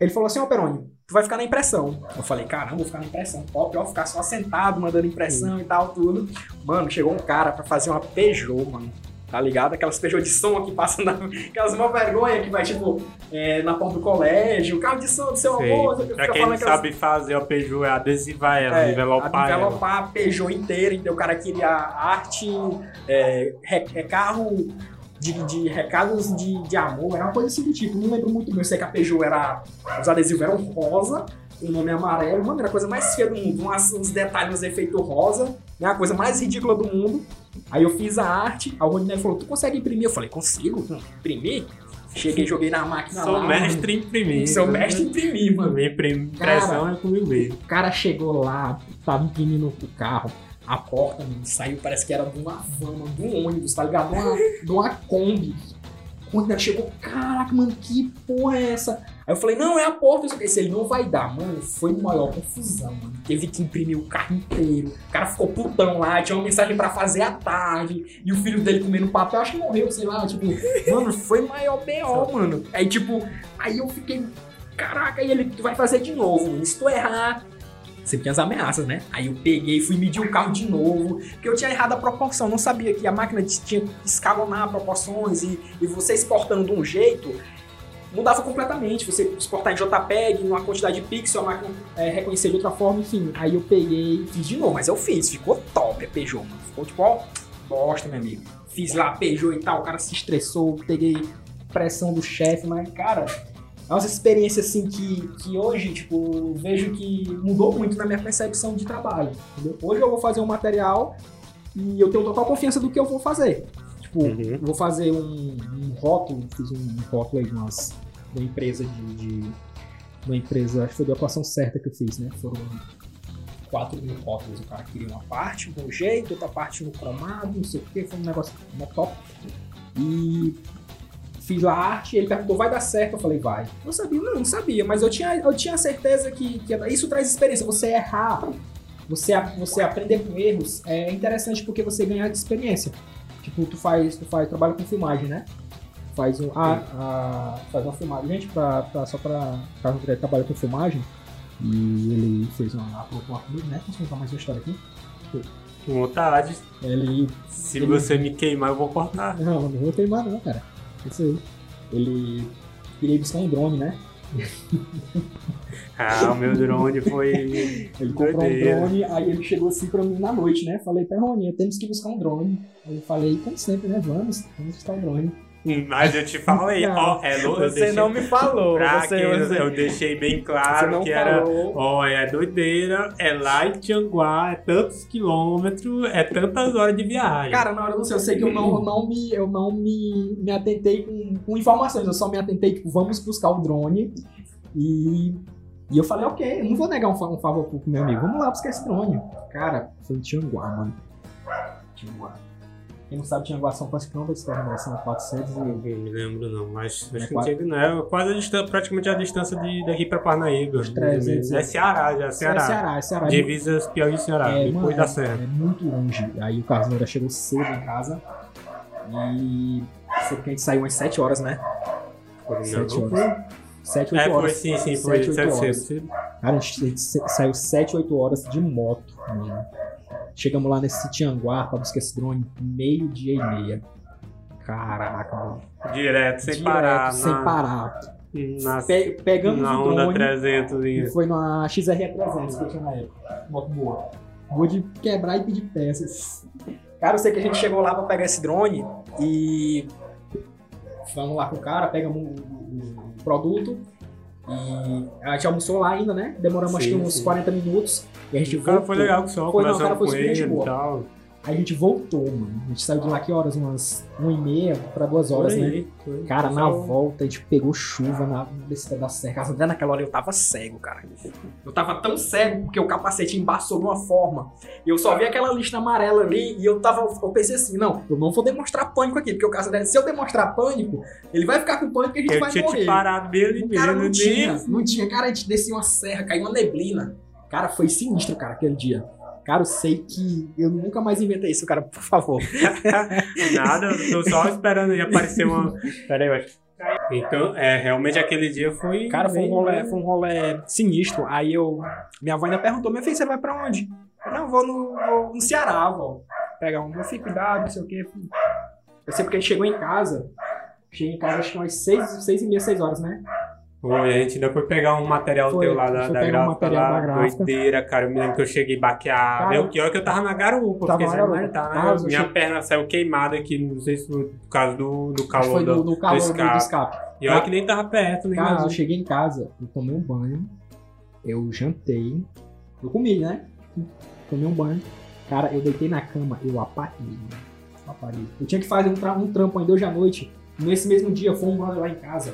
ele falou assim, ô Perônio, tu vai ficar na impressão. Eu falei, caramba, vou ficar na impressão. Top, ó, ficar só sentado, mandando impressão e tal, tudo. Mano, chegou um cara pra fazer uma Peugeot, mano. Tá ligado? Aquelas Peugeot de som que passam na... Aquelas uma vergonha que vai, tipo, é, na porta do colégio. Carro de som do seu Sei. você Pra quem não aquelas- sabe fazer o Peugeot, é adesivar ela, é, envelopar ela. envelopar a Peugeot inteira, então o cara queria arte, é, é carro de, de recados de, de amor, era uma coisa assim do tipo, não lembro muito bem, eu sei que a Peugeot era, os adesivos eram rosa, o nome amarelo, mano, era a coisa mais feia do mundo, umas, uns detalhes, uns efeitos rosa, né, a coisa mais ridícula do mundo, aí eu fiz a arte, o Rodinei falou, tu consegue imprimir? Eu falei, consigo, Hum, imprimir? Cheguei, joguei na máquina Sou lá, mestre em imprimir. sou mestre em imprimir, mano. Minha impressão é comigo mesmo. O cara chegou lá, tava imprimindo o carro, a porta, mano, saiu, parece que era de uma van, mano, de um ônibus, tá ligado? De uma, de uma Kombi. Quando ele chegou, caraca, mano, que porra é essa? Aí eu falei, não, é a porta. aqui. Esse ele não vai dar, mano. Foi maior confusão, mano. Teve que imprimir o carro inteiro. O cara ficou putão lá, tinha uma mensagem pra fazer à tarde. E o filho dele comendo papel, acho que morreu, sei lá. Tipo, mano, foi maior B.O., mano. Aí, tipo, aí eu fiquei, caraca, e ele tu vai fazer de novo, mano. Se tu errar, Sempre tinha as ameaças, né? Aí eu peguei, fui medir o carro de novo, porque eu tinha errado a proporção, não sabia que a máquina tinha que escalonar proporções e, e você exportando de um jeito mudava completamente. Você exportar em JPEG, numa quantidade de pixel, a máquina é, reconhecer de outra forma, enfim. Aí eu peguei, fiz de novo, mas eu fiz, ficou top a Peugeot, mano. Ficou tipo, ó, bosta, meu amigo. Fiz lá Peugeot e tal, o cara se estressou, peguei pressão do chefe, mas, cara, é umas experiências assim que, que hoje, tipo, vejo que mudou muito na minha percepção de trabalho. entendeu? Hoje eu vou fazer um material e eu tenho total confiança do que eu vou fazer. Tipo, Uhum. vou fazer um, um rótulo, fiz um rótulo aí de umas, de uma empresa de, de- uma empresa, acho que foi da atuação certa que eu fiz, né? Foram 4 mil rótulos. O cara queria uma parte de um jeito, outra parte no cromado, não sei o que, foi um negócio mó top. E fiz lá a arte, ele perguntou, vai dar certo? Eu falei, vai. Eu sabia, não, não sabia, mas eu tinha, eu tinha certeza que, que isso traz experiência. Você errar, você, você aprender com erros é interessante porque você ganha experiência. Tipo, tu faz, tu faz, trabalha com filmagem, né? Faz, um, a, a- faz uma filmagem. Gente, pra, pra- só pra. Carlos André trabalha com filmagem. E ele fez uma. uma comigo, né? Posso contar mais uma história aqui? Com vontade. Ele Se Ele- você me queimar, eu vou cortar. Não, não vou queimar não, cara. Isso aí. Ele queria buscar um drone, né? Ah, o meu drone foi. Ele comprou Doideira. um drone, aí ele chegou assim pra mim na noite, né? Falei, Perrone, temos que buscar um drone. Aí eu falei, como sempre, né? Vamos, vamos buscar um drone. Mas eu te falei, Não, ó, é louco. Você deixei- não me falou. Pra Você, você, eu deixei bem claro que era. falou. Ó, é doideira, é lá em Tianguá, é tantos quilômetros, é tantas horas de viagem. Cara, na hora do seu, eu sei que eu não, eu não, me, eu não me, me atentei com, com informações, eu só me atentei, tipo, vamos buscar o drone. E, e eu falei, ok, eu não vou negar um, um favor pro meu amigo, vamos lá buscar esse drone. Cara, foi em Tianguá, mano. Tianguá. Quem não sabe, Tianguá são quantos quilômetros? Tá, são 400 Eu e... não me lembro não, mas É acho que quase- não tinha, não, é quase a distan- praticamente a distância de, daqui pra Parnaíba. Uns 300, É Ceará já, É Ceará. Ceará, é Ceará. Divisas Piauí e Ceará, É, depois mano, da é- Serra. É muito longe. Aí o Carlos ainda chegou cedo em casa. E. Sei que a gente saiu umas 7 horas, né? Não, 7 não horas. 7, 8 É, foi horas. sim, sim, foi Sete, oito sete horas. cedo. Cara, a gente, saiu 7, 8 horas de moto. mano. Chegamos lá nesse Tianguá pra buscar esse drone, meio-dia e meia. Caraca, mano. Direto, sem Direto, parar. Sem na, parar. Na, Pe- pegamos na o Honda drone. 300. E foi na XR300 que eu tinha na época. Moto boa. Boa de quebrar e pedir peças. Cara, eu sei que a gente chegou lá pra pegar esse drone e. Vamos lá com o cara, o- o produto. E a gente almoçou lá ainda, né? Demoramos acho que Sim, uns sim. 40 minutos. E a gente O cara foi legal com o senhor, Foi, não, o cara foi com super ele gente e boa. Aí a gente voltou, mano. A gente saiu de lá que horas? Umas 1 e meia pra 2 horas, né? aí, por aí. Cara, na Pessoal- volta a gente pegou chuva na descida da serra. Até naquela hora eu tava cego, cara. Eu tava tão cego porque o capacete embaçou de uma forma. E eu só vi aquela lista amarela ali e eu tava. Eu pensei assim, não, eu não vou demonstrar pânico aqui, porque o caso dele, se eu demonstrar pânico, ele vai ficar com pânico e a gente Eu vai tinha morrer. te parado dele Cara, não mesmo, tinha, não tinha. Cara, a gente descia uma serra, caiu uma neblina. Cara, foi sinistro, cara, aquele dia. Cara, eu sei que eu nunca mais inventei isso, cara, por favor. Nada, eu tô só esperando aí aparecer uma. Pera aí, eu acho. Então, é, realmente aquele dia foi. Cara, foi um rolê, foi um rolê sinistro. Aí eu. Minha avó ainda perguntou, minha filha, você vai pra onde? Eu, não, vou no, vou no Ceará, vó. Pegar um, meu filho, cuidado, não sei o quê. Eu sei porque a gente chegou em casa. Cheguei em casa acho que umas seis, seis e meia, seis horas, né? Foi, a gente ainda foi pegar um material Foi, teu lá da, da um gráfica material lá, da gráfica. doideira, cara. Eu me lembro que eu cheguei baqueado. Eu, pior que eu tava na garupa. Tava Fiquei na garupa. tá, eu Minha cheguei- perna saiu queimada aqui, não sei se por causa do, do calor foi do, do, calor do escape. do escape. E olha que nem tava perto, nem Cara, eu cheguei em casa, eu tomei um banho, eu jantei, eu comi, né? Tomei um banho. Cara, eu deitei na cama, eu apaguei. Eu apaguei. Eu tinha que fazer um, tra- um trampo ainda hoje à noite. Nesse mesmo dia, foi um brother lá em casa.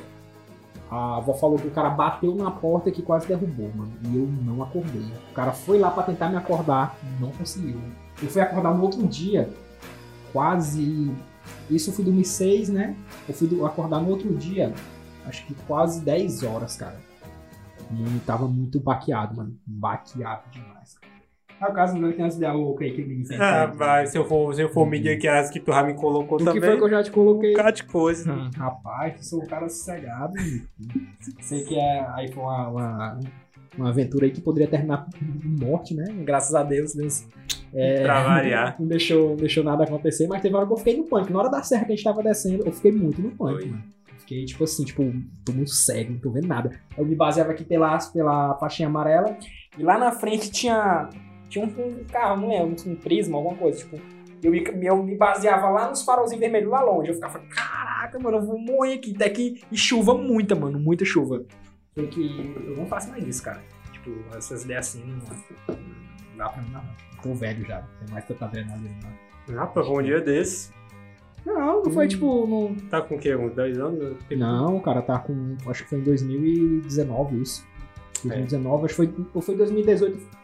A avó falou que o cara bateu na porta que quase derrubou, mano. E eu não acordei. O cara foi lá pra tentar me acordar, não conseguiu. Eu fui acordar no outro dia, quase. Isso eu fui dormir seis, né? Eu fui acordar no outro dia, acho que quase 10 horas, cara. E tava muito baqueado, mano. Baqueado demais. Ah, o caso não tem umas ideias loucas aí que ele inventa. Ah, vai, se eu for, se eu for medir aqui as que tu já me colocou O que também. foi que eu já te coloquei? Um bocado de coisa. Hum, Rapaz, eu sou um cara sossegado. Sei que é aí foi uma, uma, uma aventura aí que poderia terminar em morte, né? Graças a Deus, Deus. é, Pra variar. não deixou, não deixou nada acontecer, mas teve uma hora que eu fiquei no pânico. Na hora da serra que a gente tava descendo, eu fiquei muito no pânico, mano. Fiquei, tipo assim, tipo, tô muito cego, não tô vendo nada. Eu me baseava aqui pela, pela faixinha amarela. E lá na frente tinha, tinha um, um carro, não lembro, um prisma, alguma coisa, tipo. Eu me, eu me baseava lá nos farolzinhos vermelhos lá longe. Eu ficava, caraca, mano, eu vou morrer aqui. Até que e chuva muita, mano, muita chuva. Foi que eu não faço mais isso, cara. Tipo, essas ideias assim, não, não dá pra mim, não. Tô velho já, não tem mais tanta adrenalina, não. Rapaz, um dia desse. Não, não foi tipo. Não, Tá com o quê? Uns dois anos? não, cara tá com. Acho que foi em 2019 isso. 2019, acho que foi, ou foi 2018.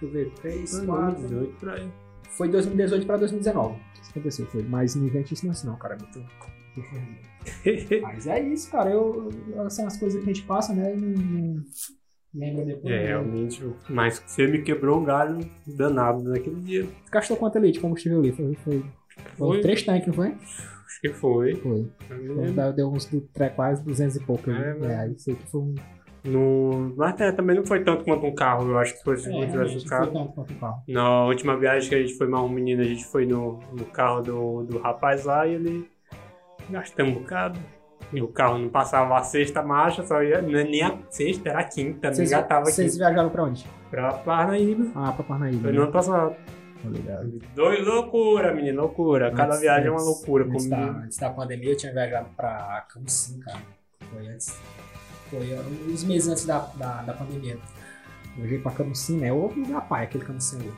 Deixa eu ver. 3, 4. 2018 por aí. Foi 2018 pra 2019. Isso aconteceu, foi. Mas não invente isso não, cara. É muito. Mas é isso, cara. Eu, são as coisas que a gente passa, né? e lembra depois. É, né? realmente. Mas você me quebrou um galho danado naquele dia. Gastou quanto ali de combustível ali? Foi, foi, foi Foi. três tanques, não foi? Acho que foi. Foi. Lembro. deu- uns quase 200 e pouco. É, É, mas- aí sei que foi um. No... Mas é, também não foi tanto quanto um carro. Eu acho que foi se É, tivesse um não carro. foi tanto quanto o carro. Na última viagem que a gente foi mais um menino, a gente foi no, no carro do, do rapaz lá e ele gastou um bocado. E o carro não passava a sexta marcha, só ia. é Nem a sexta, era a quinta. Vocês, já tava aqui vocês viajaram pra onde? pra Parnaíba. Ah, pra Parnaíba. Foi né? no ano passado. Tô ligado. Dois, loucura, menino, loucura. Cada Antes- viagem é uma loucura Antes da, comigo. antes da pandemia eu tinha viajado pra Camusim, cara. Foi antes. Foi uns meses antes da, da, da pandemia. Eu viajei pra Camusim, né? Ou lugar pai, aquele Camusim ali.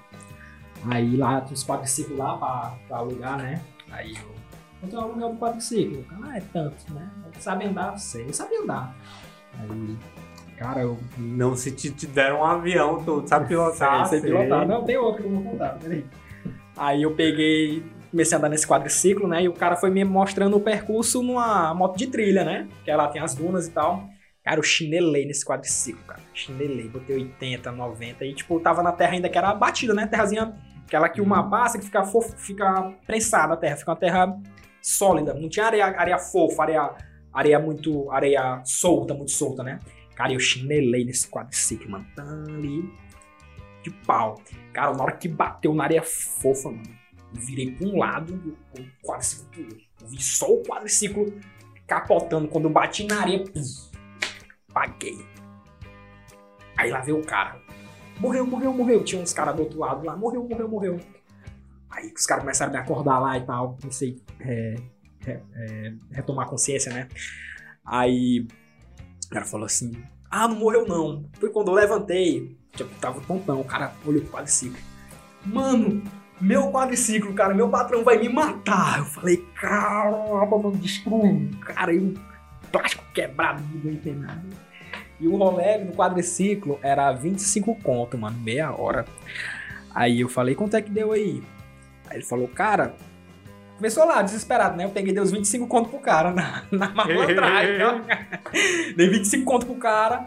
Aí lá tinha uns quadriciclos lá pra, pra alugar, né? Aí eu. Quanto é o aluguel do quadriciclo? Ah, é tanto, né? Sabe andar, sei. Eu sabia andar. Aí. Cara, eu Não, se te, te deram um avião, tu sabe pilotar. sei, sei pilotar. Não, tem outro que eu vou contar, peraí. Aí eu peguei, comecei a andar nesse quadriciclo, né? E o cara foi me mostrando o percurso numa moto de trilha, né? Que lá tem as dunas e tal. Cara, eu chinelei nesse quadriciclo, cara. Chinelei, botei 80, 90. E, tipo, tava na terra ainda que era batida, né? Terrazinha, aquela que uma passa que fica, fofo, fica prensada a terra. Fica uma terra sólida. Não tinha areia, areia fofa, areia, areia muito... Areia solta, muito solta, né? Cara, eu chinelei nesse quadriciclo, mano. Tá ali de pau. Cara, na hora que bateu na areia fofa, mano, eu virei pra um lado o quadriciclo pro outro. Eu vi só o quadriciclo capotando. Quando eu bati na areia, pum, paguei. Aí lá veio o cara. Morreu, morreu, morreu. Tinha uns caras do outro lado lá. Morreu, morreu, morreu. Aí os caras começaram a me acordar lá e tal. Sei, é, é, é, retomar consciência, né? Aí o cara falou assim: Ah, não morreu não. Foi quando eu levantei. Tipo, tava tontão. O cara olhou pro quadriciclo. Mano, meu quadriciclo, cara, meu patrão vai me matar. Eu falei, caramba, mano, destruiu. Cara, e um plástico quebrado, não tem nada. E o rolê no quadriciclo era 25 conto, mano, meia hora. Aí eu falei, quanto é que deu aí? Aí ele falou, cara, Começou lá, desesperado, né? Eu peguei, dei os 25 conto pro cara na, na malandragem. dei 25 conto pro cara.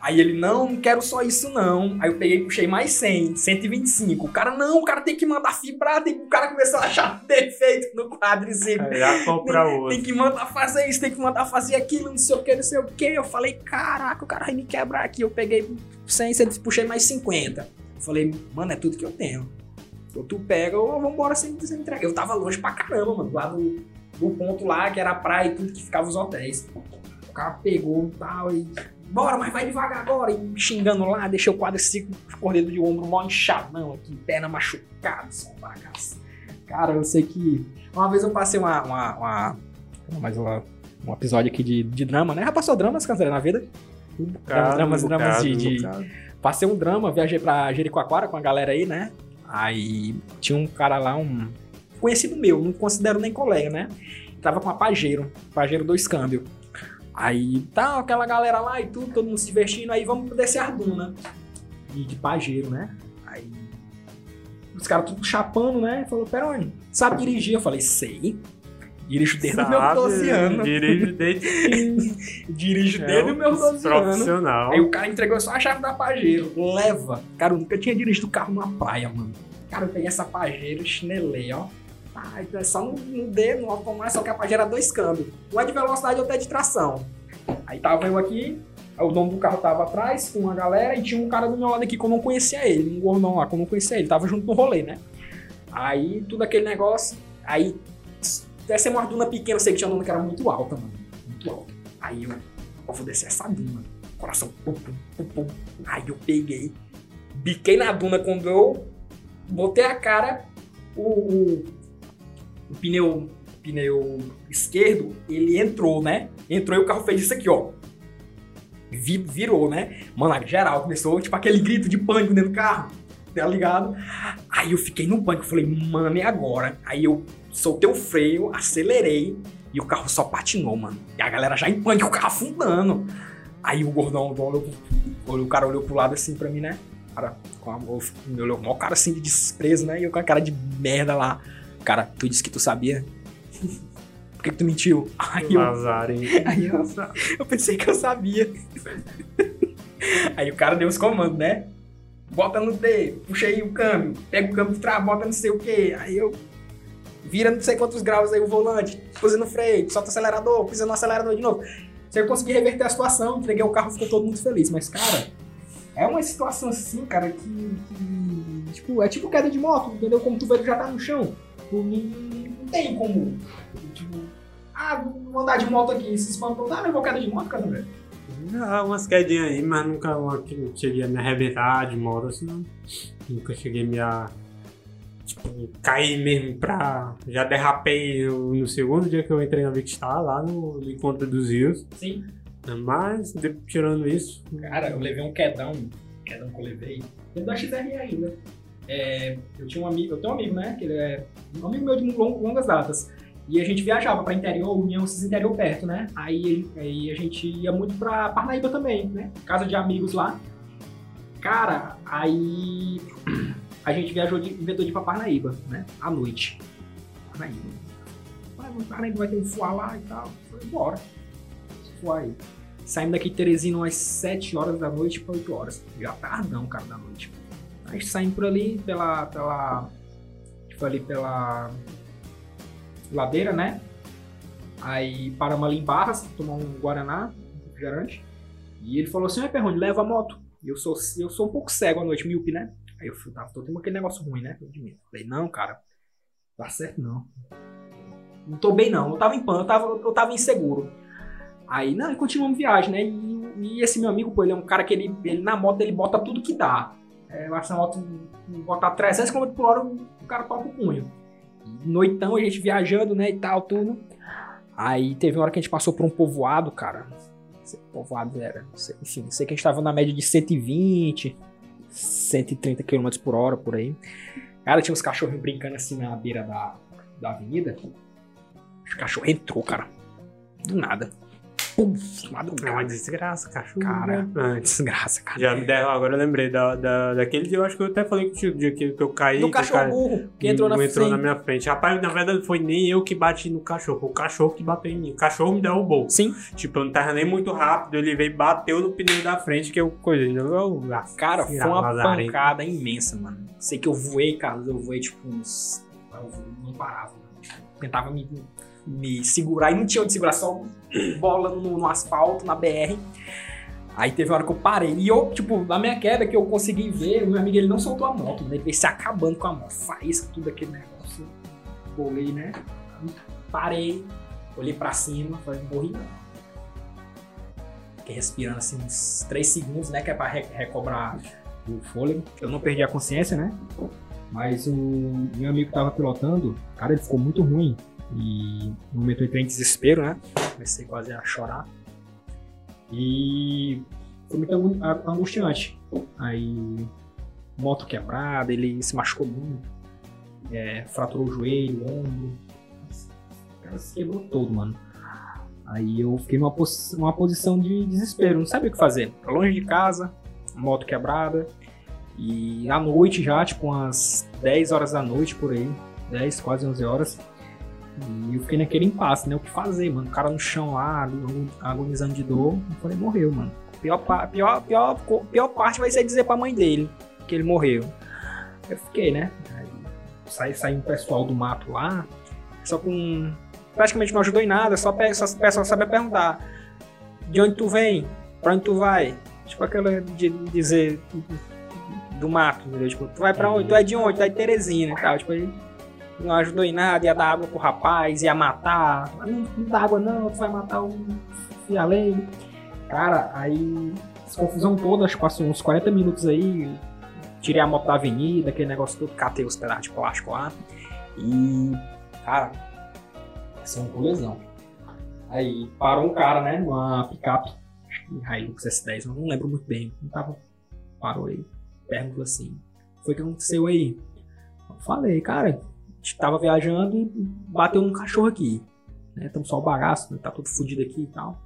Aí ele, não, não quero só isso não. Aí eu peguei e puxei mais 100, 125. O cara, não, o cara tem que mandar fibrar. Tem... O cara começou a achar defeito no quadriciclo. Já compra tem, outro. tem que mandar fazer isso, tem que mandar fazer aquilo, não sei o que, não sei o que. Eu falei, caraca, o cara vai me quebrar aqui. Eu peguei 100, 100 puxei mais 50. Eu falei, mano, é tudo que eu tenho. Ou tu pega ou vambora sem, sem entrega. Eu tava longe pra caramba, mano. Lá do, do ponto lá, que era a praia e tudo que ficava os hotéis. O cara pegou e tal e. Bora, mas vai devagar agora. E xingando lá, deixei o quadriciclo correndo de ombro mó inchadão aqui, perna machucada, só um bagaço. Cara, eu sei que. Uma vez eu passei uma. uma, uma mais uma, um episódio aqui de, de drama, né? Já passou dramas, Cantaré, na vida? Bocado, dramas, bocado, dramas de- de, bocado. Passei um drama, viajei pra Jericoacoara com a galera aí, né? Aí tinha um cara lá, um conhecido meu, não considero nem colega, né? Tava com a Pajero, Pajero dois câmbio. Aí tá aquela galera lá e tudo, todo mundo se divertindo, aí vamos descer as dunas. E de Pajero, né? Aí os caras tudo chapando, né? Falou, Peroni, sabe dirigir? Eu falei, sei. Dirijo desde os meus Sabe, 12 anos. Dirige desde Dirijo é desde os meus 12 anos. profissional. Aí o cara entregou só a chave da Pajero. Leva. Cara, eu nunca tinha dirigido carro numa praia, mano. Cara, eu peguei essa Pajero, chinelei, ó. É só no, no D, no automático, só que a Pajero era dois câmbios. Um é de velocidade outro é de tração. Aí tava eu aqui, o dono do carro tava atrás com uma galera e tinha um cara do meu lado aqui que eu não conhecia ele, um gordão lá que eu não conhecia ele, tava junto no rolê, né? Aí tudo aquele negócio, aí descemos uma duna pequena, eu sei que tinha uma duna que era muito alta, mano. Muito alta. Aí eu, eu vou descer essa duna. Coração pum, pum, pum. Aí eu peguei, biquei na duna quando eu botei a cara, o, o, o pneu, pneu esquerdo, ele entrou, né? Entrou e o carro fez isso aqui, ó. Vi- virou, né? Mano, geral começou, tipo, aquele grito de pânico dentro do carro, tá ligado? Aí eu fiquei no pânico, falei, mano, e agora? Aí eu soltei o freio, acelerei e o carro só patinou, mano. E a galera já em pânico, o carro afundando. Aí o gordão olhou, o cara olhou pro lado assim pra mim, né? Cara, com a, me olhou com o cara assim de desprezo, né? E eu com a cara de merda lá. Cara, tu disse que tu sabia? Por que, que tu mentiu? Aí eu, Azar, hein? aí eu, eu pensei que eu sabia. Aí o cara deu os comandos, né? Bota no D, puxa aí o câmbio, pega o câmbio de trás, bota não sei o que. Aí eu vira não sei quantos graus aí o volante, pisa no freio, solta o acelerador, pisa no acelerador de novo. Se eu conseguir reverter a situação, entreguei o carro, ficou todo mundo feliz. Mas, cara, é uma situação assim, cara, que. que, tipo, é tipo queda de moto, entendeu? Como tu vê, já tá no chão. Tu não, não tem como. Tipo, ah, vou andar de moto aqui, se espantou, ah, levou queda de moto, cara, velho. Ah, umas quedinhas aí, mas nunca uma cheguei a me arrebentar de moto, assim, não. Nunca cheguei a me a, tipo, cair mesmo pra... Já derrapei no, no segundo dia que eu entrei na Vicstar, lá no, no Encontro dos Rios. Sim. Mas, de- tirando isso... Cara, eu levei um quedão, quedão que eu levei, dentro da XR ainda. É, eu tinha um amigo, eu tenho um amigo, né, que ele é um amigo meu de long- longas datas. E a gente viajava pra interior, União, esses interior perto, né? Aí, aí a gente ia muito pra Parnaíba também, né? Casa de amigos lá. Cara, aí a gente viajou de, inventou de ir pra Parnaíba, né? À noite. Parnaíba. Parnaíba vai ter um fuá lá e tal. Falei, bora. Fuá aí. Daqui de Teresina umas 7 horas da noite pra 8 horas. Já tardão, cara, da noite. Aí saímos por ali, pela. pela. Tipo ali pela. ladeira, né? Aí paramos ali em Barras, tomar um Guaraná, um refrigerante. E ele falou assim: Ai, Perrone, leva a moto. E eu sou, eu sou um pouco cego à noite, míope, né? Aí eu fui, tava todo aquele negócio ruim, né? Falei, não, cara, tá certo não. Não tô bem não, eu tava em pano, eu tava, eu tava inseguro. Aí, não, e continuamos viagem, né? E, e esse meu amigo, pô, ele é um cara que ele, ele na moto ele bota tudo que dá. É, na moto, botar 300 km por hora, o cara toca o punho. Noitão, a gente viajando, né, e tal, tudo. Aí teve uma hora que a gente passou por um povoado, cara. Povoado era, enfim, sei que a gente tava na média de 120, 130 km por hora, por aí. Cara, tinha uns cachorrinhos brincando assim na beira da, da avenida. O cachorro entrou, cara. Do nada. Pum, É uma desgraça, cachorro. Cara, né? desgraça, cara. Já me deram, agora eu lembrei da, da, daquele dia, eu acho que eu até falei contigo, dia que, que eu caí. Do cachorro cara- burro que entrou na entrou frente. na minha frente. Rapaz, na verdade, foi nem eu que bati no cachorro, foi o cachorro que bateu em mim. O cachorro me derrubou. Sim. Tipo, eu não tava nem muito rápido, ele veio e bateu no pneu da frente, que eu coisa. Eu, ah, Cara, foi uma lazarento. pancada imensa, mano. Sei que eu voei, Carlos, eu voei tipo uns. Eu não parava, mano. Tentava me, me segurar e não tinha onde segurar, só bola no, no asfalto, na BR. Aí teve uma hora que eu parei. E eu, tipo, na minha queda que eu consegui ver, o meu amigo ele não soltou a moto, né? Ele veio se acabando com a moto. Faísca, tudo aquele negócio. Bolei, né? Parei, olhei pra cima, falei, morri não. Fiquei respirando assim uns 3 segundos, né? Que é pra re- recobrar o fôlego. Eu não perdi a consciência, né? Mas o meu amigo que tava pilotando, cara, ele ficou muito ruim. E no momento eu entrei em desespero, né? Comecei quase a chorar. E foi muito angustiante. Aí, moto quebrada, ele se machucou muito. É, fraturou o joelho, o ombro. O cara se quebrou todo, mano. Aí eu fiquei numa, numa posição de desespero, não sabia o que fazer. Longe de casa, moto quebrada. E à noite já, tipo umas 10 horas da noite por aí. 10, quase 11 horas. E eu fiquei naquele impasse, né? O que fazer, mano? O cara no chão lá, agon- agonizando de dor. Eu falei, morreu, mano. Pior, pior, pior, pior parte vai ser dizer pra mãe dele que ele morreu. Eu fiquei, né? Aí sai, um pessoal do mato lá, só com. Praticamente não ajudou em nada, só, o pessoal sabe perguntar: de onde tu vem? Pra onde tu vai? Tipo aquela de dizer do mato, entendeu? Tipo, tu vai pra onde? Tu é de onde? Tu é de Teresina e tal. Tipo, aí não ajudou em nada, ia dar água pro rapaz, ia matar. Não, não dá água não, tu vai matar o fialeiro. Cara, aí essa confusão toda, acho que passou uns 40 minutos aí. Tirei a moto da avenida, aquele negócio todo, catei os pedaços de plástico lá. E, cara, essa é uma colisão. Aí parou um cara, né, numa picape, acho que Hilux S10, eu não lembro muito bem. Não tava. Parou aí. Perguntou assim: Foi o que aconteceu aí? Eu falei, cara, a gente tava viajando e bateu num cachorro aqui. Né? Estamos só o bagaço, né? tá tudo fodido aqui e tal.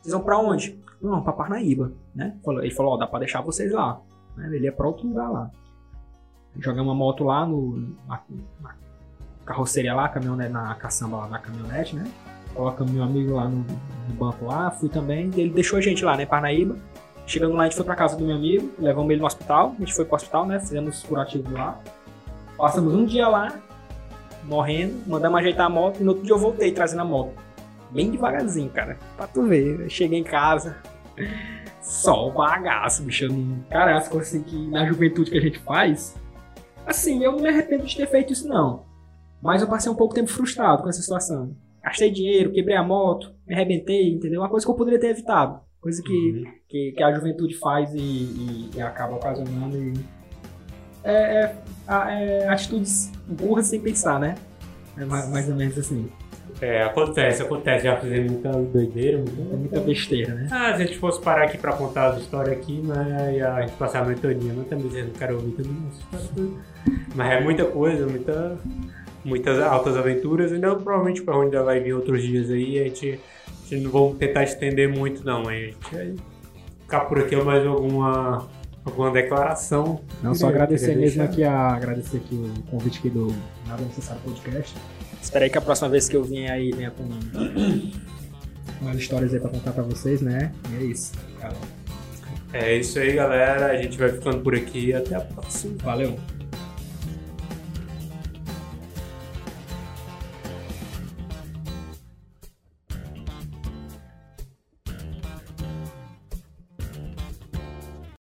Vocês vão pra onde? Não, pra Parnaíba, né? Ele falou, ó, dá pra deixar vocês lá. Né? Ele ia pra outro lugar lá. Jogamos uma moto lá no, na, na carroceria lá, caminhonete, na caçamba lá na caminhonete, né? Colocamos meu amigo lá no, no banco lá, fui também. Ele deixou a gente lá, né, Parnaíba. Chegando lá, a gente foi pra casa do meu amigo, levamos ele no hospital. A gente foi pro hospital, né? Fizemos curativo lá. Passamos um dia lá, morrendo, mandamos ajeitar a moto. E no outro dia eu voltei trazendo a moto. Bem devagarzinho, cara. Pra tu ver. Eu cheguei em casa. Só o bagaço, bicho. Não- Cara, as coisas assim que na juventude que a gente faz. Assim, eu não me arrependo de ter feito isso, não. Mas eu passei um pouco tempo frustrado com essa situação. Gastei dinheiro, quebrei a moto, me arrebentei, entendeu? Uma coisa que eu poderia ter evitado. Coisa que, Uhum. que, que a juventude faz e, e- e acaba ocasionando. E... É, é- é atitudes burras sem pensar, né? É mais, mais ou menos assim. É, acontece, acontece. Já fizemos muita doideira, É muita... muita besteira, né? Ah, se a gente fosse parar aqui pra contar as histórias aqui, mas ia a gente passar a metonia, mas também eu não quero ouvir tudo isso. Mas é muita coisa, muita, muitas altas aventuras, ainda provavelmente para onde ainda vai vir outros dias aí, a gente, a gente não vamos tentar estender muito não, a gente vai ficar por aqui mais alguma, alguma declaração. Não, só agradecer mesmo deixar. aqui, a, agradecer aqui o convite aqui do Nada Necessário Podcast. Espero aí que a próxima vez que eu vim aí venha com umas histórias aí pra contar pra vocês, né? E é isso. É isso aí, galera. A gente vai ficando por aqui. Até a próxima. Valeu.